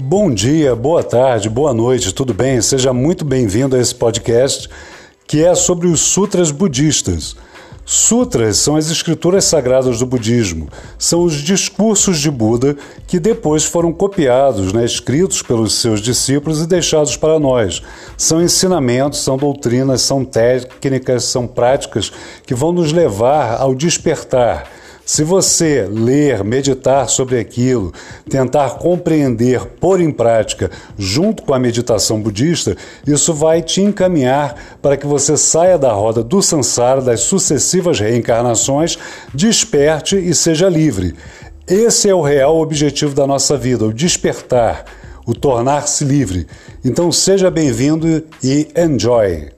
Bom dia, boa tarde, boa noite, tudo bem? Seja muito bem-vindo a esse podcast que é sobre os sutras budistas. Sutras são as escrituras sagradas do budismo, são os discursos de Buda que depois foram copiados, né, escritos pelos seus discípulos e deixados para nós. São ensinamentos, são doutrinas, são técnicas, são práticas que vão nos levar ao despertar se você ler, meditar sobre aquilo, tentar compreender, pôr em prática junto com a meditação budista, isso vai te encaminhar para que você saia da roda do samsara, das sucessivas reencarnações, desperte e seja livre. Esse é o real objetivo da nossa vida, o despertar, o tornar-se livre. Então seja bem-vindo e enjoy!